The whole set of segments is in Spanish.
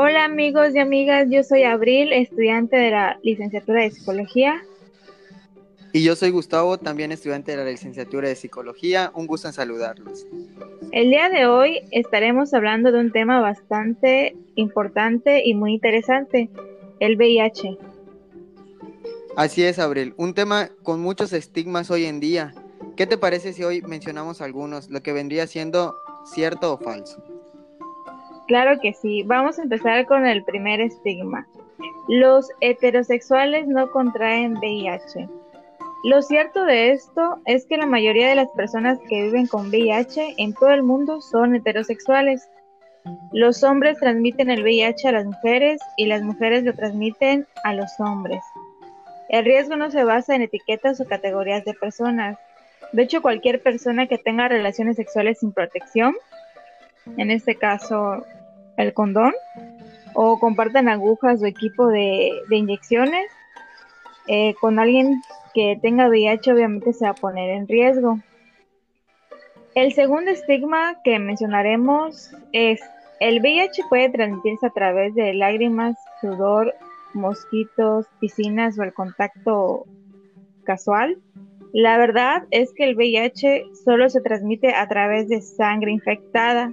Hola amigos y amigas, yo soy Abril, estudiante de la licenciatura de Psicología. Y yo soy Gustavo, también estudiante de la licenciatura de Psicología. Un gusto en saludarlos. El día de hoy estaremos hablando de un tema bastante importante y muy interesante, el VIH. Así es, Abril, un tema con muchos estigmas hoy en día. ¿Qué te parece si hoy mencionamos algunos, lo que vendría siendo cierto o falso? Claro que sí. Vamos a empezar con el primer estigma. Los heterosexuales no contraen VIH. Lo cierto de esto es que la mayoría de las personas que viven con VIH en todo el mundo son heterosexuales. Los hombres transmiten el VIH a las mujeres y las mujeres lo transmiten a los hombres. El riesgo no se basa en etiquetas o categorías de personas. De hecho, cualquier persona que tenga relaciones sexuales sin protección, en este caso el condón o compartan agujas o equipo de, inyecciones eh, con alguien que tenga VIH obviamente se va a poner en riesgo. El segundo estigma que mencionaremos es el VIH puede transmitirse a través de lágrimas, sudor, mosquitos, piscinas o el contacto casual. La verdad es que el VIH solo se transmite a través de sangre infectada,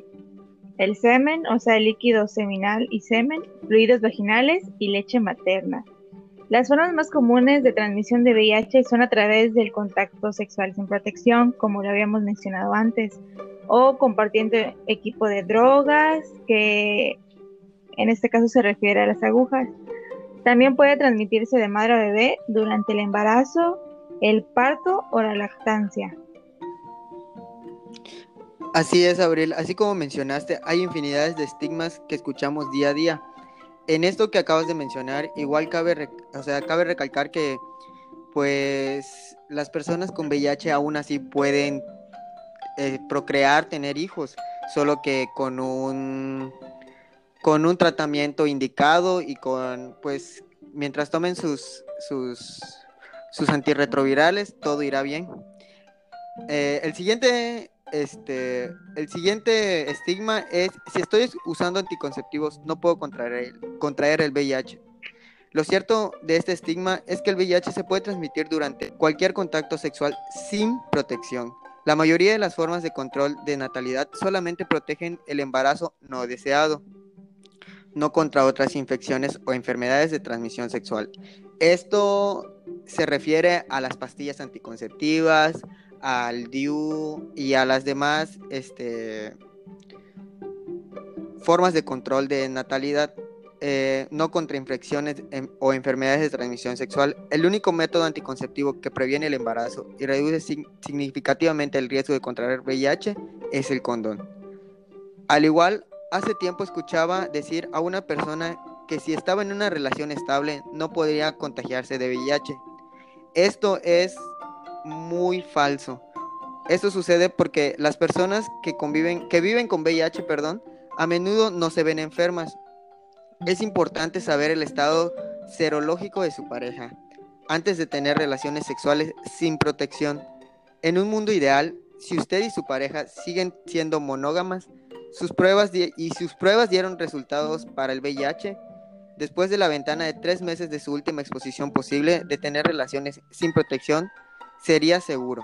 el semen, o sea, el líquido seminal y semen, fluidos vaginales y leche materna. Las formas más comunes de transmisión de VIH son a través del contacto sexual sin protección, como lo habíamos mencionado antes, o compartiendo equipo de drogas, que en este caso se refiere a las agujas. También puede transmitirse de madre a bebé durante el embarazo, el parto o la lactancia. Así es, Abril. Así como mencionaste, hay infinidades de estigmas que escuchamos día a día. En esto que acabas de mencionar, igual cabe, o sea, cabe recalcar que pues las personas con VIH aún así pueden eh, procrear, tener hijos, solo que con un con un tratamiento indicado y con pues mientras tomen sus sus sus antirretrovirales todo irá bien. Eh, el siguiente este, el siguiente estigma es, si estoy usando anticonceptivos, no puedo contraer el, contraer el VIH. Lo cierto de este estigma es que el VIH se puede transmitir durante cualquier contacto sexual sin protección. La mayoría de las formas de control de natalidad solamente protegen el embarazo no deseado, no contra otras infecciones o enfermedades de transmisión sexual. Esto se refiere a las pastillas anticonceptivas, al DIU y a las demás este, formas de control de natalidad, eh, no contra infecciones em, o enfermedades de transmisión sexual. El único método anticonceptivo que previene el embarazo y reduce significativamente el riesgo de contraer VIH es el condón. Al igual, hace tiempo escuchaba decir a una persona que si estaba en una relación estable no podría contagiarse de VIH. Esto es muy falso. Esto sucede porque las personas que conviven, que viven con VIH, perdón, a menudo no se ven enfermas. Es importante saber el estado serológico de su pareja antes de tener relaciones sexuales sin protección. En un mundo ideal, si usted y su pareja siguen siendo monógamas, sus pruebas y sus pruebas dieron resultados para el VIH, después de la ventana de tres meses de su última exposición posible de tener relaciones sin protección, sería seguro.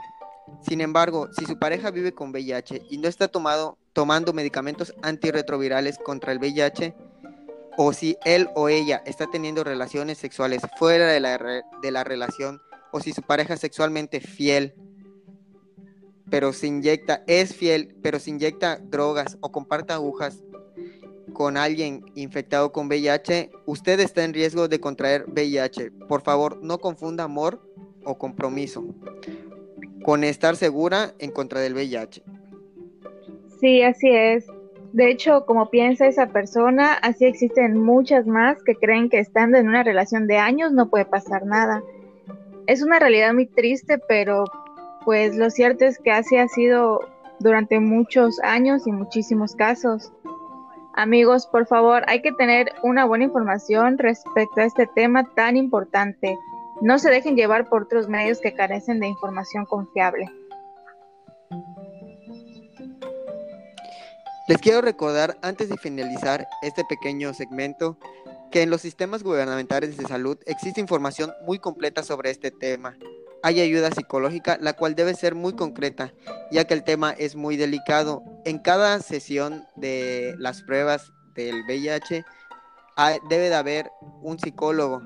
Sin embargo, si su pareja vive con VIH y no está tomando medicamentos antirretrovirales contra el VIH, o si él o ella está teniendo relaciones sexuales fuera de la, relación, o si su pareja sexualmente fiel, pero se inyecta, es fiel, pero se inyecta drogas o comparte agujas con alguien infectado con VIH, usted está en riesgo de contraer VIH. Por favor, no confunda amor o compromiso con estar segura en contra del VIH. Sí, así es. De hecho, como piensa esa persona, así existen muchas más que creen que estando en una relación de años no puede pasar nada. Es una realidad muy triste, pero pues lo cierto es que así ha sido durante muchos años y muchísimos casos. Amigos, por favor, hay que tener una buena información respecto a este tema tan importante. No se dejen llevar por otros medios que carecen de información confiable. Les quiero recordar, antes de finalizar este pequeño segmento, que en los sistemas gubernamentales de salud existe información muy completa sobre este tema. Hay ayuda psicológica, la cual debe ser muy concreta, ya que el tema es muy delicado. En cada sesión de las pruebas del VIH debe de haber un psicólogo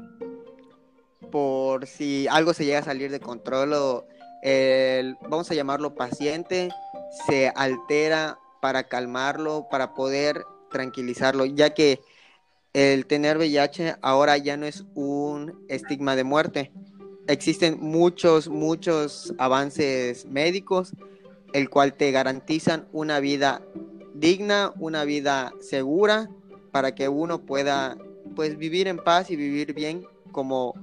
por si algo se llega a salir de control o el, vamos a llamarlo paciente, se altera para calmarlo, para poder tranquilizarlo, ya que el tener VIH ahora ya no es un estigma de muerte. Existen muchos, muchos avances médicos, el cual te garantizan una vida digna, una vida segura, para que uno pueda pues vivir en paz y vivir bien como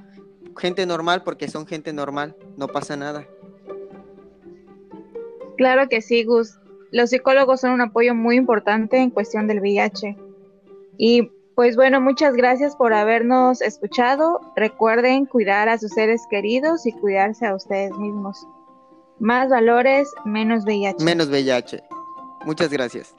gente normal, porque son gente normal, no pasa nada. Claro que sí, Gus los psicólogos son un apoyo muy importante en cuestión del VIH. Y pues bueno, muchas gracias por habernos escuchado. Recuerden cuidar a sus seres queridos y cuidarse a ustedes mismos. Más valores, menos VIH. Menos VIH. Muchas gracias.